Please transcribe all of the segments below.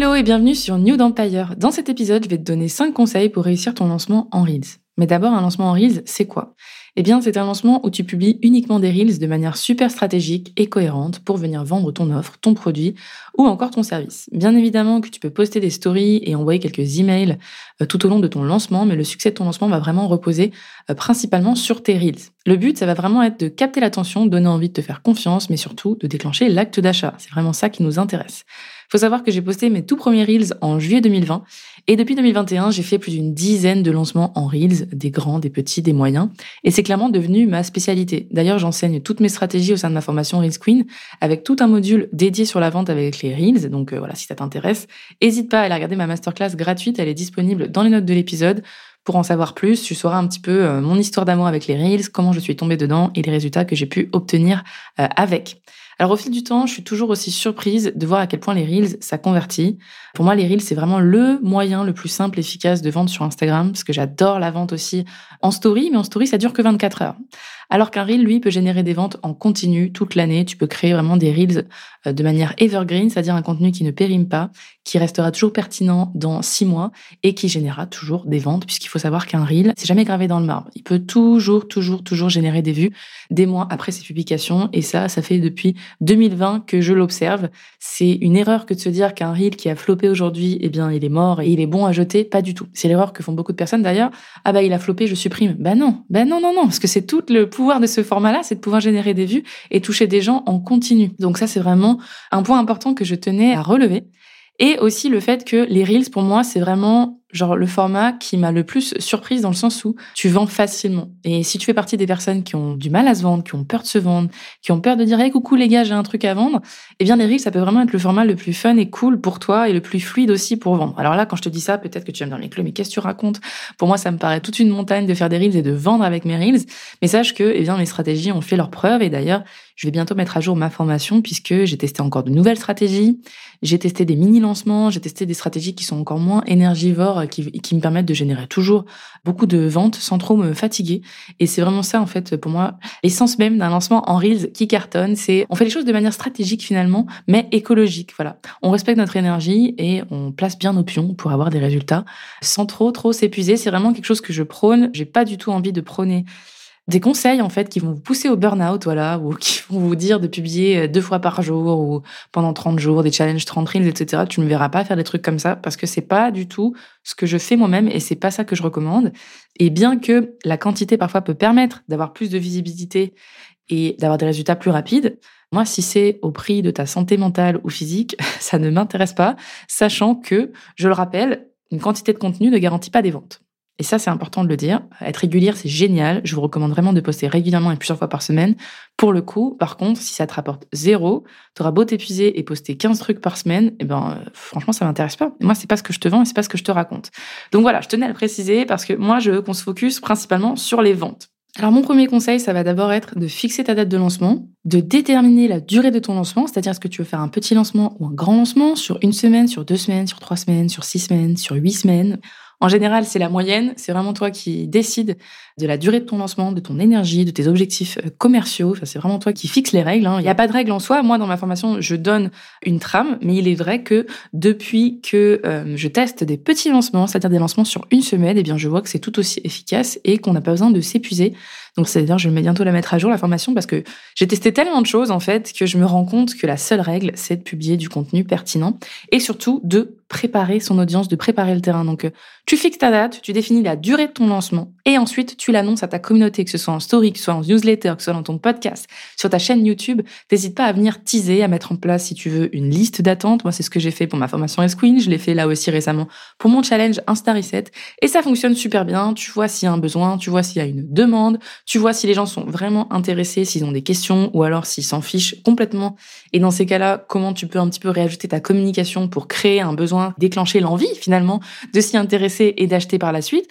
Hello et bienvenue sur New Empire. Dans cet épisode, je vais te donner 5 conseils pour réussir ton lancement en Reels. Mais d'abord, un lancement en Reels, c'est quoi? Eh bien, c'est un lancement où tu publies uniquement des Reels de manière super stratégique et cohérente pour venir vendre ton offre, ton produit ou encore ton service. Bien évidemment que tu peux poster des stories et envoyer quelques emails euh, tout au long de ton lancement, mais le succès de ton lancement va vraiment reposer euh, principalement sur tes Reels. Le but, ça va vraiment être de capter l'attention, donner envie de te faire confiance, mais surtout de déclencher l'acte d'achat. C'est vraiment ça qui nous intéresse. Faut savoir que j'ai posté mes tout premiers Reels en juillet 2020 et depuis 2021, j'ai fait plus d'une dizaine de lancements en Reels, des grands, des petits, des moyens et c'est clairement devenu ma spécialité. D'ailleurs, j'enseigne toutes mes stratégies au sein de ma formation Reels Queen avec tout un module dédié sur la vente avec les Reels. Donc euh, voilà, si ça t'intéresse, n'hésite pas à aller regarder ma masterclass gratuite, elle est disponible dans les notes de l'épisode. Pour en savoir plus, tu sauras un petit peu euh, mon histoire d'amour avec les Reels, comment je suis tombée dedans et les résultats que j'ai pu obtenir euh, avec. Alors au fil du temps, je suis toujours aussi surprise de voir à quel point les Reels, ça convertit. Pour moi, les Reels, c'est vraiment le moyen le plus simple et efficace de vente sur Instagram, parce que j'adore la vente aussi en story, mais en story, ça dure que 24 heures. Alors qu'un reel, lui, peut générer des ventes en continu toute l'année. Tu peux créer vraiment des reels euh, de manière evergreen, c'est-à-dire un contenu qui ne périme pas, qui restera toujours pertinent dans six mois et qui générera toujours des ventes, puisqu'il faut savoir qu'un reel, c'est jamais gravé dans le marbre. Il peut toujours, toujours, toujours générer des vues des mois après ses publications. Et ça, ça fait depuis 2020 que je l'observe. C'est une erreur que de se dire qu'un reel qui a floppé aujourd'hui, eh bien, il est mort et il est bon à jeter. Pas du tout. C'est l'erreur que font beaucoup de personnes d'ailleurs. Ah bah, il a floppé, je supprime. Bah non, bah non, non, non, parce que c'est tout le pouvoir de ce format-là, c'est de pouvoir générer des vues et toucher des gens en continu. Donc ça, c'est vraiment un point important que je tenais à relever. Et aussi le fait que les Reels, pour moi, c'est vraiment genre le format qui m'a le plus surprise dans le sens où tu vends facilement. Et si tu fais partie des personnes qui ont du mal à se vendre, qui ont peur de se vendre, qui ont peur de dire hey, coucou les gars, j'ai un truc à vendre, eh bien les reels ça peut vraiment être le format le plus fun et cool pour toi et le plus fluide aussi pour vendre. Alors là quand je te dis ça, peut-être que tu vas me dire mais Chloé, mais qu'est-ce que tu racontes? Pour moi, ça me paraît toute une montagne de faire des reels et de vendre avec mes reels, mais sache que eh bien mes stratégies ont fait leurs preuves et d'ailleurs, je vais bientôt mettre à jour ma formation puisque j'ai testé encore de nouvelles stratégies, j'ai testé des mini lancements, j'ai testé des stratégies qui sont encore moins énergivores qui, qui me permettent de générer toujours beaucoup de ventes sans trop me fatiguer. Et c'est vraiment ça, en fait, pour moi, l'essence même d'un lancement en Reels qui cartonne. C'est, on fait les choses de manière stratégique finalement, mais écologique. Voilà. On respecte notre énergie et on place bien nos pions pour avoir des résultats sans trop, trop s'épuiser. C'est vraiment quelque chose que je prône. J'ai pas du tout envie de prôner des conseils en fait qui vont vous pousser au burn-out, voilà, ou qui vont vous dire de publier euh, deux fois par jour ou pendant 30 jours, des challenges 30 reels, etc. Tu ne me verras pas faire des trucs comme ça parce que c'est pas du tout ce que je fais moi-même et c'est pas ça que je recommande. Et bien que la quantité parfois peut permettre d'avoir plus de visibilité et d'avoir des résultats plus rapides, moi, si c'est au prix de ta santé mentale ou physique, ça ne m'intéresse pas, sachant que, je le rappelle, une quantité de contenu ne garantit pas des ventes. Et ça, c'est important de le dire. Être régulière, c'est génial. Je vous recommande vraiment de poster régulièrement et plusieurs fois par semaine. Pour le coup, par contre, si ça te rapporte zéro, t'auras beau t'épuiser et poster 15 trucs par semaine, eh ben, franchement, ça m'intéresse pas. Moi, c'est pas ce que je te vends et c'est pas ce que je te raconte. Donc voilà, je tenais à le préciser parce que moi, je veux qu'on se focus principalement sur les ventes. Alors mon premier conseil, ça va d'abord être de fixer ta date de lancement, de déterminer la durée de ton lancement, c'est-à-dire est-ce que tu veux faire un petit lancement ou un grand lancement sur une semaine, sur deux semaines, sur trois semaines, sur six semaines, sur huit semaines? En général, c'est la moyenne. C'est vraiment toi qui décides de la durée de ton lancement, de ton énergie, de tes objectifs euh, commerciaux. Enfin, c'est vraiment toi qui fixes les règles. Hein. Il n'y a pas de règle en soi. Moi, dans ma formation, je donne une trame, mais il est vrai que depuis que euh, je teste des petits lancements, c'est-à-dire des lancements sur une semaine, eh bien, je vois que c'est tout aussi efficace et qu'on n'a pas besoin de s'épuiser. Donc, c'est-à-dire, je vais bientôt la mettre à jour, la formation, parce que j'ai testé tellement de choses, en fait, que je me rends compte que la seule règle, c'est de publier du contenu pertinent et surtout de préparer son audience, de préparer le terrain. Donc, euh, tu fixes ta date, tu définis la durée de ton lancement et ensuite tu l'annonces à ta communauté, que ce soit en story, que ce soit en newsletter, que ce soit dans ton podcast, sur ta chaîne YouTube. N'hésite pas à venir teaser, à mettre en place, si tu veux, une liste d'attente. Moi, c'est ce que j'ai fait pour ma formation S-Queen. Je l'ai fait là aussi récemment pour mon challenge Insta Reset. Et ça fonctionne super bien. Tu vois s'il y a un besoin, tu vois s'il y a une demande, Tu vois si les gens sont vraiment intéressés, s'ils ont des questions ou alors s'ils s'en fichent complètement. Et dans ces cas-là, comment tu peux un petit peu réajouter ta communication pour créer un besoin, déclencher l'envie finalement de s'y intéresser et d'acheter par la suite.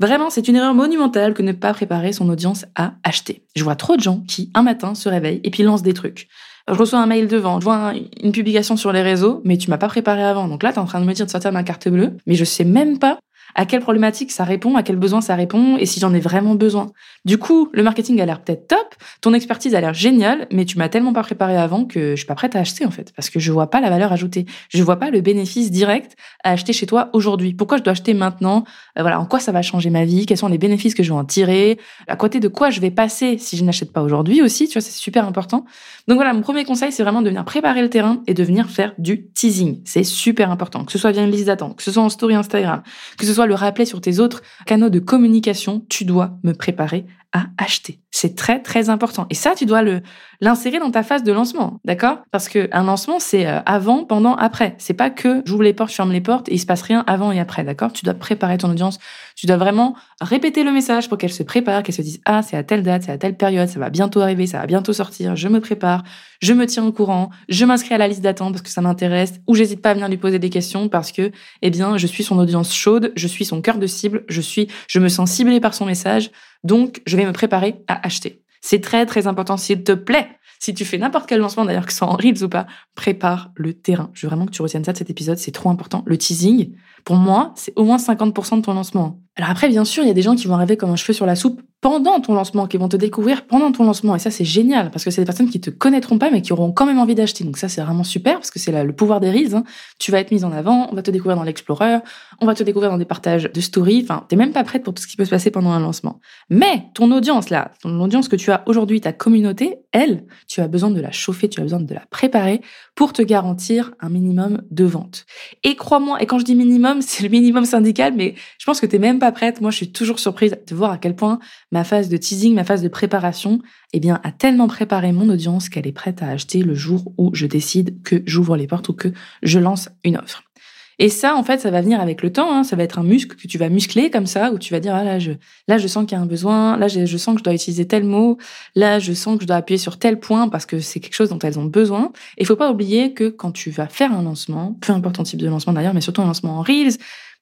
Vraiment, c'est une erreur monumentale que ne pas préparer son audience à acheter. Je vois trop de gens qui, un matin, se réveillent et puis lancent des trucs. Je reçois un mail devant, je vois une publication sur les réseaux, mais tu m'as pas préparé avant. Donc là, tu es en train de me dire de sortir ma carte bleue, mais je sais même pas à quelle problématique ça répond, à quel besoin ça répond et si j'en ai vraiment besoin. Du coup, le marketing a l'air peut-être top, ton expertise a l'air géniale, mais tu m'as tellement pas préparé avant que je suis pas prête à acheter en fait, parce que je vois pas la valeur ajoutée. Je vois pas le bénéfice direct à acheter chez toi aujourd'hui. Pourquoi je dois acheter maintenant? Euh, Voilà, en quoi ça va changer ma vie? Quels sont les bénéfices que je vais en tirer? À côté de quoi je vais passer si je n'achète pas aujourd'hui aussi? Tu vois, c'est super important. Donc voilà, mon premier conseil, c'est vraiment de venir préparer le terrain et de venir faire du teasing. C'est super important, que ce soit via une liste d'attente, que ce soit en story Instagram, que ce soit le rappeler sur tes autres canaux de communication, tu dois me préparer à acheter. C'est très très important. Et ça, tu dois le l'insérer dans ta phase de lancement, d'accord? Parce que un lancement, c'est euh, avant, pendant, après. C'est pas que j'ouvre les portes, je ferme les portes et il se passe rien avant et après, d'accord? Tu dois préparer ton audience. Tu dois vraiment répéter le message pour qu'elle se prépare, qu'elle se dise ah c'est à telle date, c'est à telle période, ça va bientôt arriver, ça va bientôt sortir. Je me prépare, je me tiens au courant, je m'inscris à la liste d'attente parce que ça m'intéresse, ou j'hésite pas à venir lui poser des questions parce que eh bien je suis son audience chaude, je suis son cœur de cible, je suis, je me sens ciblé par son message, donc je vais me préparer à acheter. C'est très très important, s'il te plaît. Si tu fais n'importe quel lancement, d'ailleurs que ce soit en Reels ou pas, prépare le terrain. Je veux vraiment que tu retiennes ça de cet épisode, c'est trop important. Le teasing, pour moi, c'est au moins 50% de ton lancement. Alors après, bien sûr, il y a des gens qui vont arriver comme un cheveu sur la soupe pendant ton lancement, qui vont te découvrir pendant ton lancement. Et ça, c'est génial, parce que c'est des personnes qui te connaîtront pas, mais qui auront quand même envie d'acheter. Donc ça, c'est vraiment super, parce que c'est le pouvoir des Reels. Hein. Tu vas être mise en avant, on va te découvrir dans l'Explorer, on va te découvrir dans des partages de stories. Enfin, t'es même pas prête pour tout ce qui peut se passer pendant un lancement. Mais ton audience, là, ton audience que tu as aujourd'hui, ta communauté, elle, tu as besoin de la chauffer, tu as besoin de la préparer pour te garantir un minimum de vente. Et crois-moi, et quand je dis minimum, c'est le minimum syndical, mais je pense que t'es même pas prête. Moi, je suis toujours surprise de voir à quel point ma phase de teasing, ma phase de préparation, eh bien, a tellement préparé mon audience qu'elle est prête à acheter le jour où je décide que j'ouvre les portes ou que je lance une offre. Et ça, en fait, ça va venir avec le temps. Hein. Ça va être un muscle que tu vas muscler comme ça, où tu vas dire ah là, je là, je sens qu'il y a un besoin. Là, je, sens que je dois utiliser tel mot. Là, je sens que je dois appuyer sur tel point parce que c'est quelque chose dont elles ont besoin. Et il faut pas oublier que quand tu vas faire un lancement, peu importe ton type de lancement d'ailleurs, mais surtout un lancement en reels,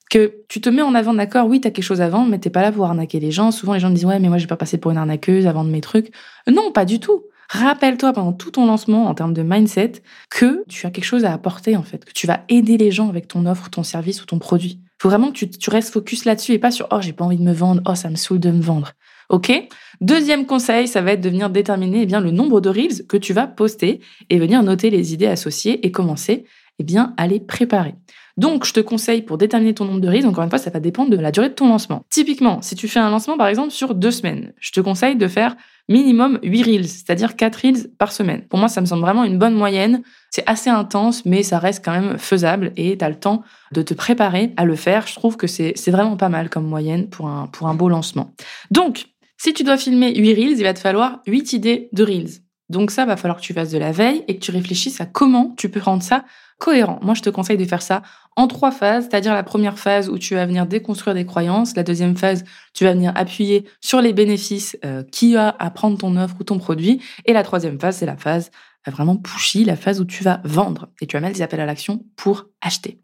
que tu te mets en avant, d'accord, oui, t'as quelque chose vendre, mais t'es pas là pour arnaquer les gens. Souvent, les gens disent, ouais, mais moi, je vais pas passer pour une arnaqueuse à vendre mes trucs. Non, pas du tout. Rappelle-toi pendant tout ton lancement, en termes de mindset, que tu as quelque chose à apporter, en fait, que tu vas aider les gens avec ton offre, ton service ou ton produit. Faut vraiment que tu, tu restes focus là-dessus et pas sur, oh, j'ai pas envie de me vendre, oh, ça me saoule de me vendre. OK? Deuxième conseil, ça va être de venir déterminer, eh bien, le nombre de reels que tu vas poster et venir noter les idées associées et commencer, eh bien, à les préparer. Donc, je te conseille pour déterminer ton nombre de reels, encore une fois, ça va dépendre de la durée de ton lancement. Typiquement, si tu fais un lancement, par exemple, sur deux semaines, je te conseille de faire minimum 8 reels, c'est-à-dire 4 reels par semaine. Pour moi, ça me semble vraiment une bonne moyenne. C'est assez intense, mais ça reste quand même faisable et tu as le temps de te préparer à le faire. Je trouve que c'est vraiment pas mal comme moyenne pour un, pour un beau lancement. Donc, si tu dois filmer 8 reels, il va te falloir 8 idées de reels. Donc ça, va falloir que tu fasses de la veille et que tu réfléchisses à comment tu peux rendre ça cohérent. Moi, je te conseille de faire ça en trois phases, c'est-à-dire la première phase où tu vas venir déconstruire des croyances, la deuxième phase, tu vas venir appuyer sur les bénéfices euh, qu'il y a à prendre ton offre ou ton produit, et la troisième phase, c'est la phase euh, vraiment pushy, la phase où tu vas vendre et tu vas mettre des appels à l'action pour acheter.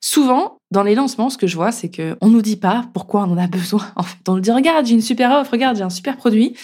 Souvent, dans les lancements, ce que je vois, c'est que on nous dit pas pourquoi on en a besoin. En fait, on nous dit regarde, j'ai une super offre, regarde, j'ai un super produit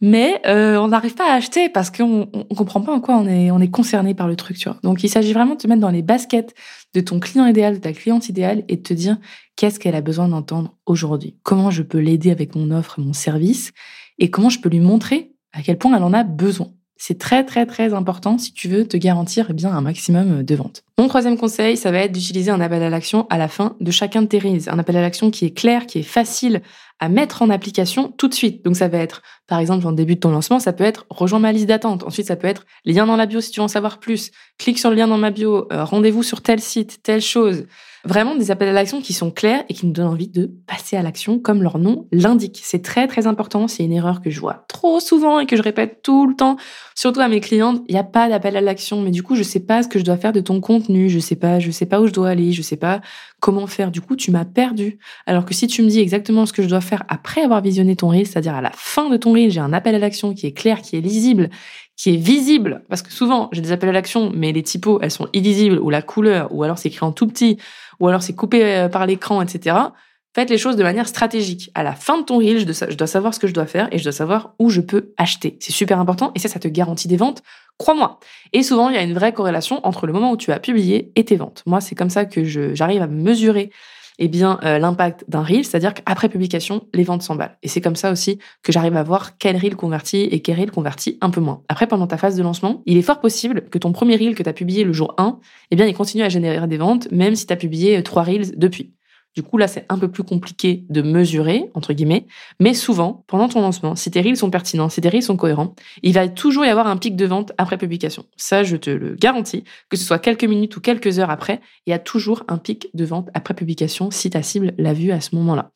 mais euh, on n'arrive pas à acheter parce qu'on on comprend pas en quoi on est on est concerné par le truc, tu vois. Donc il s'agit vraiment de te mettre dans les baskets de ton client idéal, de ta cliente idéale et de te dire qu'est-ce qu'elle a besoin d'entendre aujourd'hui. Comment je peux l'aider avec mon offre, mon service et comment je peux lui montrer à quel point elle en a besoin. C'est très très très important si tu veux te garantir eh un maximum de ventes. Mon troisième conseil, ça va être d'utiliser un appel à l'action à la fin de chacun de tes reels. Un appel à l'action qui est clair, qui est facile à mettre en application tout de suite. Donc ça va être, par exemple, en début de ton lancement, ça peut être rejoins ma liste d'attente. Ensuite, ça peut être lien dans la bio si tu veux en savoir plus. Clique sur le lien dans ma bio. Euh, rendez-vous sur tel site, telle chose. Vraiment des appels à l'action qui sont clairs et qui nous donnent envie de passer à l'action comme leur nom l'indique. C'est très très important. C'est une erreur que je vois trop souvent et que je répète tout le temps, surtout à mes clientes. Il n'y a pas d'appel à l'action, mais du coup, je sais pas ce que je dois faire de ton contenu, je sais pas, je sais pas où je dois aller, je sais pas comment faire. Du coup, tu m'as perdu. Alors que si tu me dis exactement ce que je dois faire après avoir visionné ton reel, c'est-à-dire à la fin de ton reel, j'ai un appel à l'action qui est clair, qui est lisible, qui est visible, parce que souvent j'ai des appels à l'action, mais les typos elles sont illisibles, ou la couleur, ou alors c'est écrit en tout petit, ou alors c'est coupé euh, par l'écran, etc. Faites les choses de manière stratégique. À la fin de ton reel, je dois savoir ce que je dois faire et je dois savoir où je peux acheter. C'est super important et ça, ça te garantit des ventes. Crois-moi. Et souvent, il y a une vraie corrélation entre le moment où tu as publié et tes ventes. Moi, c'est comme ça que j'arrive à mesurer eh bien euh, l'impact d'un reel, c'est-à-dire qu'après publication, les ventes s'emballent. Et c'est comme ça aussi que j'arrive à voir quel reel convertit et quel reel convertit un peu moins. Après, pendant ta phase de lancement, il est fort possible que ton premier reel que tu as publié le jour 1, eh bien, il continue à générer des ventes, même si tu as publié trois reels depuis. Du coup, là, c'est un peu plus compliqué de mesurer, entre guillemets. Mais souvent, pendant ton lancement, si tes reels sont pertinents, si tes reels sont cohérents, il va toujours y avoir un pic de vente après publication. Ça, je te le garantis. Que ce soit quelques minutes ou quelques heures après, il y a toujours un pic de vente après publication si ta cible l'a vu à ce moment-là.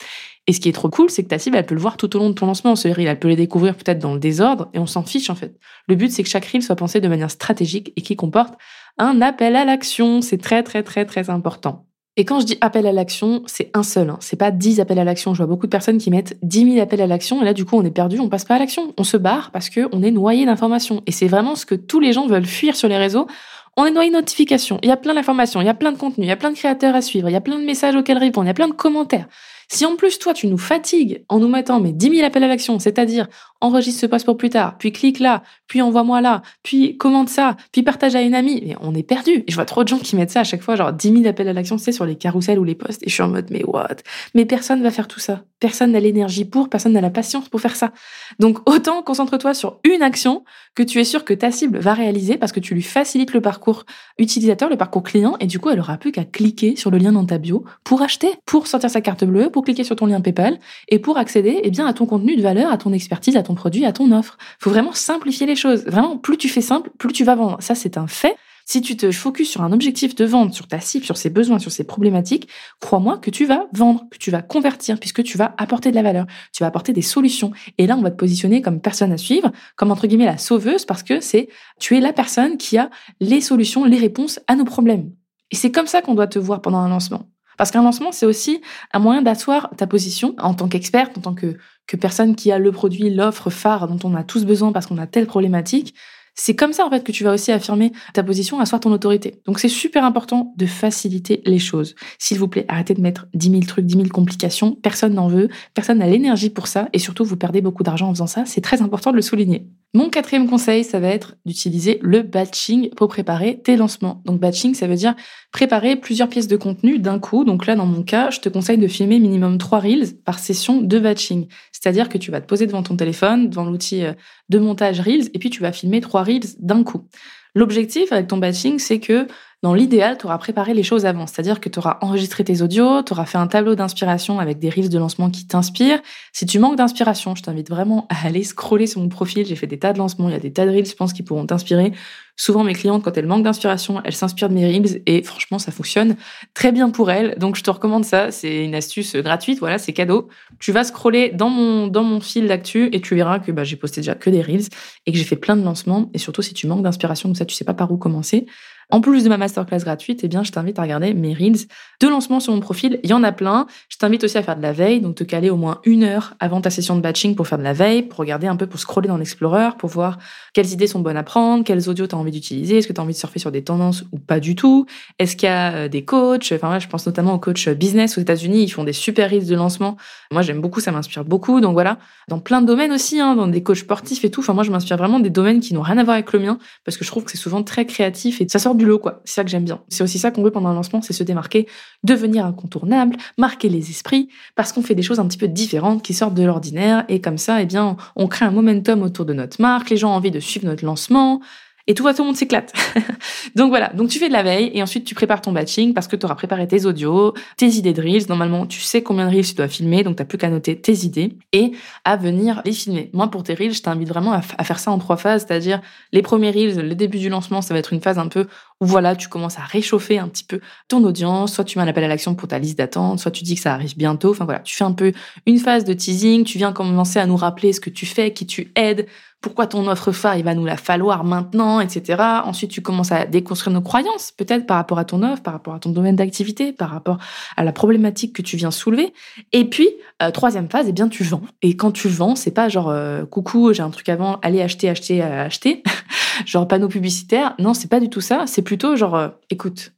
Et ce qui est trop cool, c'est que ta cible, elle peut le voir tout au long de ton lancement. Ce reel, elle peut les découvrir peut-être dans le désordre et on s'en fiche, en fait. Le but, c'est que chaque reel soit pensé de manière stratégique et qui comporte un appel à l'action. C'est très, très, très, très important. Et quand je dis appel à l'action, c'est un seul. Hein. C'est pas 10 appels à l'action. Je vois beaucoup de personnes qui mettent 10 000 appels à l'action et là, du coup, on est perdu, on passe pas à l'action. On se barre parce que on est noyé d'informations. Et c'est vraiment ce que tous les gens veulent fuir sur les réseaux. On est noyé de notifications. Il y a plein d'informations, il y a plein de contenus, il y a plein de créateurs à suivre, il y a plein de messages auxquels répondre, il y a plein de commentaires. Si en plus toi tu nous fatigues en nous mettant mes 10 000 appels à l'action, c'est-à-dire enregistre ce poste pour plus tard, puis clique là, puis envoie-moi là, puis commente ça, puis partage à une amie, mais on est perdu. Et je vois trop de gens qui mettent ça à chaque fois, genre 10 000 appels à l'action, c'est sur les carousels ou les posts, et je suis en mode mais what? Mais personne va faire tout ça. Personne n'a l'énergie pour, personne n'a la patience pour faire ça. Donc autant concentre-toi sur une action que tu es sûr que ta cible va réaliser parce que tu lui facilites le parcours utilisateur, le parcours client, et du coup elle aura plus qu'à cliquer sur le lien dans ta bio pour acheter, pour sortir sa carte bleue, pour cliquer sur ton lien PayPal et pour accéder eh bien, à ton contenu de valeur, à ton expertise, à ton produit, à ton offre. faut vraiment simplifier les choses. Vraiment, plus tu fais simple, plus tu vas vendre. Ça, c'est un fait. Si tu te focuses sur un objectif de vente, sur ta cible, sur ses besoins, sur ses problématiques, crois-moi que tu vas vendre, que tu vas convertir, puisque tu vas apporter de la valeur, tu vas apporter des solutions. Et là, on va te positionner comme personne à suivre, comme entre guillemets la sauveuse, parce que c'est tu es la personne qui a les solutions, les réponses à nos problèmes. Et c'est comme ça qu'on doit te voir pendant un lancement. Parce qu'un lancement, c'est aussi un moyen d'asseoir ta position en tant qu'experte, en tant que, que personne qui a le produit, l'offre phare dont on a tous besoin parce qu'on a telle problématique. C'est comme ça en fait que tu vas aussi affirmer ta position, asseoir ton autorité. Donc c'est super important de faciliter les choses. S'il vous plaît, arrêtez de mettre 10 000 trucs, 10 000 complications. Personne n'en veut, personne n'a l'énergie pour ça et surtout vous perdez beaucoup d'argent en faisant ça. C'est très important de le souligner. Mon quatrième conseil, ça va être d'utiliser le batching pour préparer tes lancements. Donc batching, ça veut dire préparer plusieurs pièces de contenu d'un coup. Donc là, dans mon cas, je te conseille de filmer minimum trois reels par session de batching. C'est-à-dire que tu vas te poser devant ton téléphone, devant l'outil euh, de montage reels, et puis tu vas filmer trois reels d'un coup. L'objectif avec ton batching, c'est que dans l'idéal, tu auras préparé les choses avant, c'est-à-dire que tu auras enregistré tes audios, tu auras fait un tableau d'inspiration avec des reels de lancement qui t'inspirent. Si tu manques d'inspiration, je t'invite vraiment à aller scroller sur mon profil. J'ai fait des tas de lancements, il y a des tas de reels, je pense, qui pourront t'inspirer. Souvent, mes clientes, quand elles manquent d'inspiration, elles s'inspirent de mes reels et franchement, ça fonctionne très bien pour elles. Donc, je te recommande ça. C'est une astuce gratuite. Voilà, c'est cadeau. Tu vas scroller dans mon, dans mon fil d'actu et tu verras que bah, j'ai posté déjà que des reels et que j'ai fait plein de lancements. Et surtout, si tu manques d'inspiration, comme ça, tu sais pas par où commencer, en plus de ma masterclass gratuite, eh bien, je t'invite à regarder mes reels de lancement sur mon profil. Il y en a plein. Je t'invite aussi à faire de la veille, donc te caler au moins une heure avant ta session de batching pour faire de la veille, pour regarder un peu, pour scroller dans l'Explorer, pour voir quelles idées sont bonnes à prendre, quels audios tu as envie d'utiliser, est-ce que tu as envie de surfer sur des tendances ou pas du tout, est-ce qu'il y a euh, des coachs, enfin moi je pense notamment aux coachs business aux États-Unis, ils font des super reels de lancement. Moi j'aime beaucoup, ça m'inspire beaucoup. Donc voilà, dans plein de domaines aussi, hein, dans des coachs sportifs et tout. Enfin moi je m'inspire vraiment des domaines qui n'ont rien à voir avec le mien parce que je trouve que c'est souvent très créatif et ça sort du lot quoi. C'est ça que j'aime bien. C'est aussi ça qu'on veut pendant un lancement, c'est se démarquer, devenir incontournable, marquer les esprits, parce qu'on fait des choses un petit peu différentes qui sortent de l'ordinaire, et comme ça, eh bien, on crée un momentum autour de notre marque, les gens ont envie de suivre notre lancement, et tout va, tout le monde s'éclate. donc voilà, donc tu fais de la veille et ensuite tu prépares ton batching parce que tu auras préparé tes audios, tes idées de reels. Normalement, tu sais combien de reels tu dois filmer, donc tu plus qu'à noter tes idées et à venir les filmer. Moi, pour tes reels, je t'invite vraiment à, faire ça en trois phases, c'est-à-dire les premiers reels, le début du lancement, ça va être une phase un peu où voilà, tu commences à réchauffer un petit peu ton audience, soit tu mets un appel à l'action pour ta liste d'attente, soit tu dis que ça arrive bientôt. Enfin voilà, tu fais un peu une phase de teasing, tu viens commencer à nous rappeler ce que tu fais, qui tu aides, pourquoi ton offre phare, il va nous la falloir maintenant, etc. Ensuite, tu commences à déconstruire nos croyances, peut-être par rapport à ton offre, par rapport à ton domaine d'activité, par rapport à la problématique que tu viens soulever. Et puis, euh, troisième phase, eh bien, tu vends. Et quand tu vends, c'est pas genre, euh, coucou, j'ai un truc avant, allez acheter, acheter, euh, acheter. genre panneau publicitaire. Non, c'est pas du tout ça. C'est plutôt genre, écoute,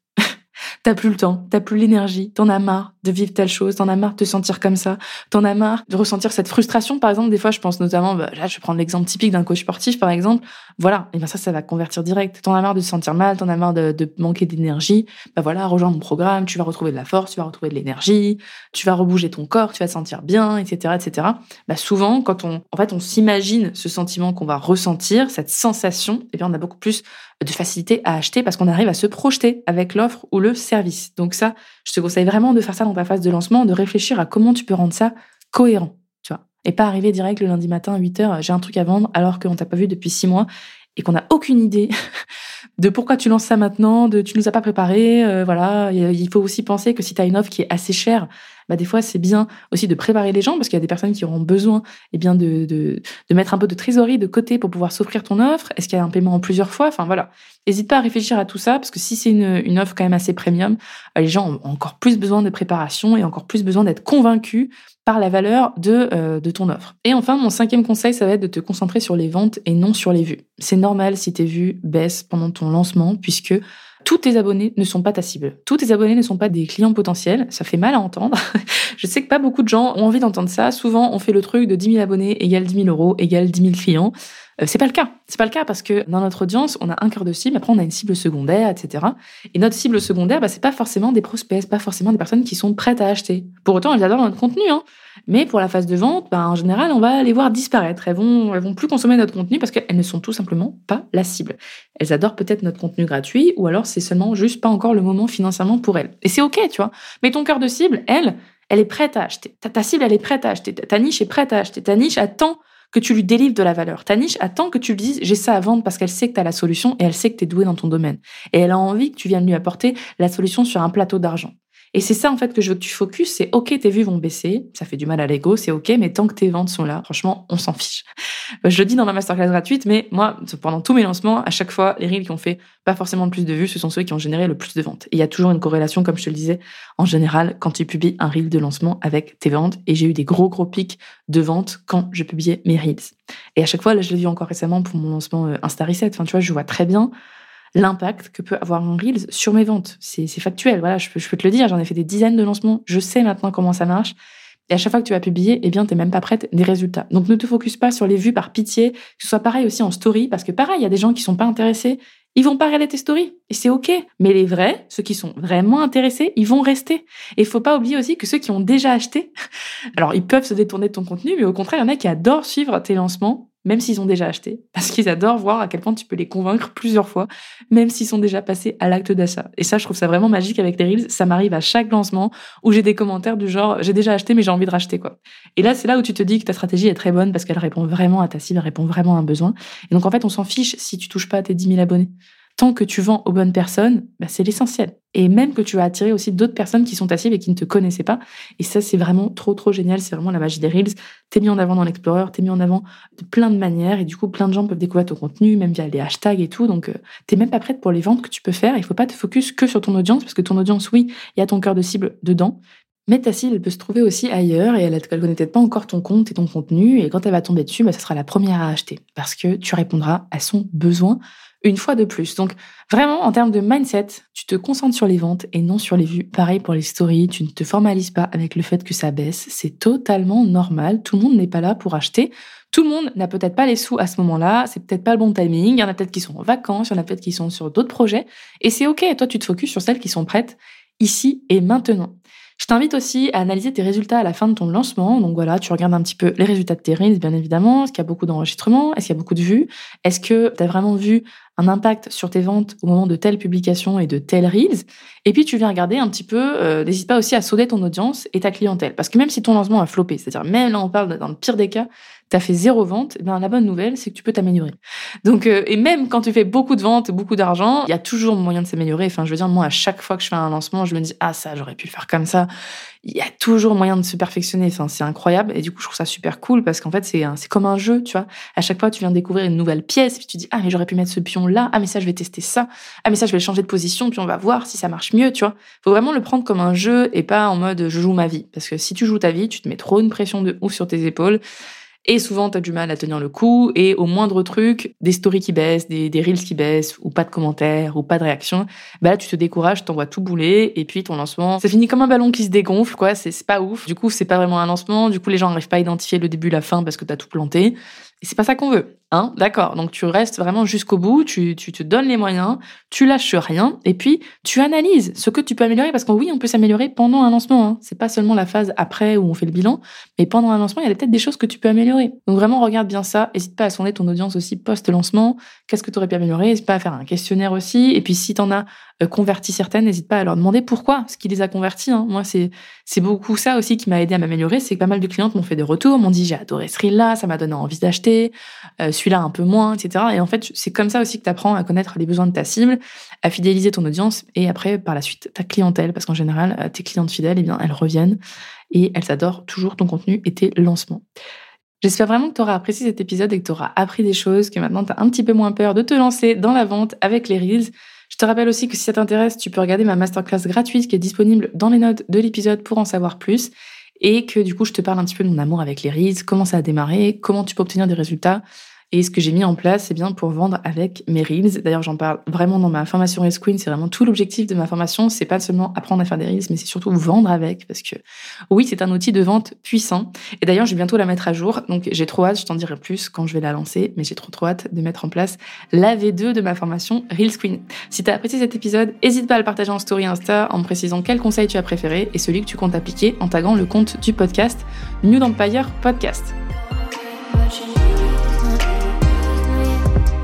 T'as plus le temps, t'as plus l'énergie, t'en as marre de vivre telle chose, t'en as marre de te sentir comme ça, t'en as marre de ressentir cette frustration. Par exemple, des fois, je pense notamment, bah, là, je vais prendre l'exemple typique d'un coach sportif, par exemple. Voilà, et bien ça, ça va convertir direct. T'en as marre de te sentir mal, t'en as marre de, de manquer d'énergie. Bah voilà, rejoins mon programme, tu vas retrouver de la force, tu vas retrouver de l'énergie, tu vas rebouger ton corps, tu vas te sentir bien, etc., etc. Bah souvent, quand on, en fait, on s'imagine ce sentiment qu'on va ressentir, cette sensation, et bien, on a beaucoup plus de facilité à acheter parce qu'on arrive à se projeter avec l'offre ou le service. Donc ça, je te conseille vraiment de faire ça dans ta phase de lancement, de réfléchir à comment tu peux rendre ça cohérent, tu vois. Et pas arriver direct le lundi matin à 8 heures, j'ai un truc à vendre alors qu'on t'a pas vu depuis 6 mois et qu'on n'a aucune idée de pourquoi tu lances ça maintenant, de tu nous as pas préparé, euh, voilà. Il faut aussi penser que si tu as une offre qui est assez chère, bah des fois c'est bien aussi de préparer les gens parce qu'il y a des personnes qui auront besoin eh bien de, de, de mettre un peu de trésorerie de côté pour pouvoir s'offrir ton offre. Est-ce qu'il y a un paiement en plusieurs fois? Enfin voilà. N'hésite pas à réfléchir à tout ça parce que si c'est une, une offre quand même assez premium, euh, les gens ont encore plus besoin de préparation et encore plus besoin d'être convaincus par la valeur de, euh, de ton offre. Et enfin, mon cinquième conseil, ça va être de te concentrer sur les ventes et non sur les vues. C'est normal si tes vues baissent pendant ton lancement puisque tous tes abonnés ne sont pas ta cible. Tous tes abonnés ne sont pas des clients potentiels. Ça fait mal à entendre. je sais que pas beaucoup de gens ont envie d'entendre ça. Souvent, on fait le truc de 10 000 abonnés égale 10 000 euros égale 10 000 clients. Euh, c'est pas le cas. C'est pas le cas parce que dans notre audience, on a un cœur de cible, après on a une cible secondaire, etc. Et notre cible secondaire, bah, c'est pas forcément des prospects, pas forcément des personnes qui sont prêtes à acheter. Pour autant, elles adorent notre contenu, hein. Mais pour la phase de vente, bah, en général, on va les voir disparaître. Elles vont, elles vont plus consommer notre contenu parce qu'elles ne sont tout simplement pas la cible. Elles adorent peut-être notre contenu gratuit ou alors c'est seulement juste pas encore le moment financièrement pour elles. Et c'est ok, tu vois. Mais ton cœur de cible, elle, elle est prête à acheter. Ta, ta cible, elle est prête à acheter. Ta niche est prête à acheter. Ta niche attend que tu lui délivres de la valeur. Ta niche attend que tu lui dises j'ai ça à vendre parce qu'elle sait que tu as la solution et elle sait que tu es doué dans ton domaine. Et elle a envie que tu viennes lui apporter la solution sur un plateau d'argent. Et c'est ça en fait que je veux que tu focuses, c'est ok tes vues vont baisser, ça fait du mal à l'ego, c'est ok, mais tant que tes ventes sont là, franchement, on s'en fiche. Je le dis dans ma masterclass gratuite, mais moi, pendant tous mes lancements, à chaque fois, les reels qui ont fait pas forcément le plus de vues, ce sont ceux qui ont généré le plus de ventes. Et il y a toujours une corrélation, comme je te le disais, en général, quand tu publies un reel de lancement avec tes ventes. Et j'ai eu des gros gros pics de ventes quand je publiais mes reels. Et à chaque fois, là, je l'ai vu encore récemment pour mon lancement euh, Insta Reset. Enfin, tu vois, je vois très bien l'impact que peut avoir un Reels sur mes ventes. C'est factuel, voilà, je peux, je peux te le dire, j'en ai fait des dizaines de lancements, je sais maintenant comment ça marche. Et à chaque fois que tu vas publier, eh bien, t'es même pas prête des résultats. Donc, ne te focus pas sur les vues par pitié, que ce soit pareil aussi en story, parce que pareil, il y a des gens qui sont pas intéressés, ils vont pas regarder tes stories. Et c'est ok. Mais les vrais, ceux qui sont vraiment intéressés, ils vont rester. Et il faut pas oublier aussi que ceux qui ont déjà acheté, alors ils peuvent se détourner de ton contenu, mais au contraire, il y en a qui adorent suivre tes lancements même s'ils ont déjà acheté, parce qu'ils adorent voir à quel point tu peux les convaincre plusieurs fois, même s'ils sont déjà passés à l'acte d'achat. Et ça, je trouve ça vraiment magique avec les Reels. Ça m'arrive à chaque lancement où j'ai des commentaires du genre j'ai déjà acheté mais j'ai envie de racheter quoi. Et là, c'est là où tu te dis que ta stratégie est très bonne parce qu'elle répond vraiment à ta cible, elle répond vraiment à un besoin. Et donc en fait, on s'en fiche si tu touches pas à tes 10 000 abonnés tant que tu vends aux bonnes personnes, bah, c'est l'essentiel. Et même que tu vas attirer aussi d'autres personnes qui sont ta cible et qui ne te connaissaient pas. Et ça, c'est vraiment trop, trop génial. C'est vraiment la magie des Reels. T'es mis en avant dans l'Explorer, t'es mis en avant de plein de manières. Et du coup, plein de gens peuvent découvrir ton contenu, même via les hashtags et tout. Donc, euh, t'es même pas prête pour les ventes que tu peux faire. Il faut pas te focus que sur ton audience, parce que ton audience, oui, il y a ton cœur de cible dedans. Mais ta cible, elle peut se trouver aussi ailleurs et elle ne connaît peut-être pas encore ton compte et ton contenu. Et quand elle va tomber dessus, bah, ça sera la première à acheter parce que tu répondras à son besoin une fois de plus. Donc vraiment, en termes de mindset, tu te concentres sur les ventes et non sur les vues. Pareil pour les stories, tu ne te formalises pas avec le fait que ça baisse. C'est totalement normal. Tout le monde n'est pas là pour acheter. Tout le monde n'a peut-être pas les sous à ce moment-là. C'est peut-être pas le bon timing. Il y en a peut-être qui sont en vacances, il y en a peut-être qui sont sur d'autres projets. Et c'est OK. Toi, tu te focuses sur celles qui sont prêtes ici et maintenant. Je t'invite aussi à analyser tes résultats à la fin de ton lancement. Donc voilà, tu regardes un petit peu les résultats de tes reels, bien évidemment. Est-ce qu'il y a beaucoup d'enregistrements? Est-ce qu'il y a beaucoup de vues? Est-ce que tu as vraiment vu un impact sur tes ventes au moment de telle publication et de telle reels? Et puis tu viens regarder un petit peu, euh, n'hésite pas aussi à sauter ton audience et ta clientèle. Parce que même si ton lancement a floppé, c'est-à-dire même là on parle dans le pire des cas, tu as fait zéro vente, eh bien, la bonne nouvelle, c'est que tu peux t'améliorer. Donc, euh, et même quand tu fais beaucoup de ventes, beaucoup d'argent, il y a toujours moyen de s'améliorer. Enfin, je veux dire, moi, à chaque fois que je fais un lancement, je me dis, ah, ça, j'aurais pu le faire comme ça. Il y a toujours moyen de se perfectionner. Enfin, c'est incroyable. Et du coup, je trouve ça super cool parce qu'en fait, c'est c'est comme un jeu, tu vois. À chaque fois, tu viens découvrir une nouvelle pièce, puis tu dis, ah, mais j'aurais pu mettre ce pion là. Ah, mais ça, je vais tester ça. Ah, mais ça, je vais changer de position, puis on va voir si ça marche mieux, tu vois. Faut vraiment le prendre comme un jeu et pas en mode je joue ma vie. Parce que si tu joues ta vie, tu te mets trop une pression de ouf sur tes épaules. Et souvent, tu as du mal à tenir le coup. Et au moindre truc, des stories qui baissent, des, des reels qui baissent, ou pas de commentaires, ou pas de réaction, bah là, tu te décourages, t'envoies tout bouler. Et puis, ton lancement, ça finit comme un ballon qui se dégonfle, quoi. C'est pas ouf. Du coup, c'est pas vraiment un lancement. Du coup, les gens n'arrivent pas à identifier le début, la fin parce que t'as tout planté. Et c'est pas ça qu'on veut. Hein, d'accord. Donc tu restes vraiment jusqu'au bout, tu, tu te donnes les moyens, tu lâches rien, et puis tu analyses ce que tu peux améliorer, parce que oui, on peut s'améliorer pendant un lancement. Hein. C'est pas seulement la phase après où on fait le bilan, mais pendant un lancement, il y a peut-être des choses que tu peux améliorer. Donc vraiment, regarde bien ça. N'hésite pas à sonder ton audience aussi post-lancement. Qu'est-ce que tu aurais pu améliorer? N'hésite pas à faire un questionnaire aussi. Et puis si tu en as converti certaines, n'hésite pas à leur demander pourquoi, ce qui les a convertis. Hein. Moi, c'est c'est beaucoup ça aussi qui m'a aidé à m'améliorer. C'est que pas mal de clientes m'ont fait des retours, m'ont dit j'ai adoré ce reel-là, ça m'a donné envie d'acheter, euh, celui-là un peu moins, etc. Et en fait, c'est comme ça aussi que tu apprends à connaître les besoins de ta cible, à fidéliser ton audience et après, par la suite, ta clientèle. Parce qu'en général, euh, tes clientes fidèles, eh bien, elles reviennent et elles adorent toujours ton contenu et tes lancements. J'espère vraiment que tu auras apprécié cet épisode et que tu auras appris des choses, que maintenant tu as un petit peu moins peur de te lancer dans la vente avec les Reels. Je te rappelle aussi que si ça t'intéresse, tu peux regarder ma masterclass gratuite qui est disponible dans les notes de l'épisode pour en savoir plus. Et que du coup je te parle un petit peu de mon amour avec les Reels, comment ça a démarré, comment tu peux obtenir des résultats et ce que j'ai mis en place, c'est bien pour vendre avec mes Reels. D'ailleurs, j'en parle vraiment dans ma formation Reels Queen. C'est vraiment tout l'objectif de ma formation. C'est pas seulement apprendre à faire des Reels, mais c'est surtout vendre avec. Parce que oui, c'est un outil de vente puissant. Et d'ailleurs, je vais bientôt la mettre à jour. Donc, j'ai trop hâte. Je t'en dirai plus quand je vais la lancer. Mais j'ai trop trop hâte de mettre en place la V2 de ma formation Reels Queen. Si t'as apprécié cet épisode, n'hésite pas à le partager en story Insta en me précisant quel conseil tu as préféré et celui que tu comptes appliquer en taguant le compte du podcast New Empire Podcast.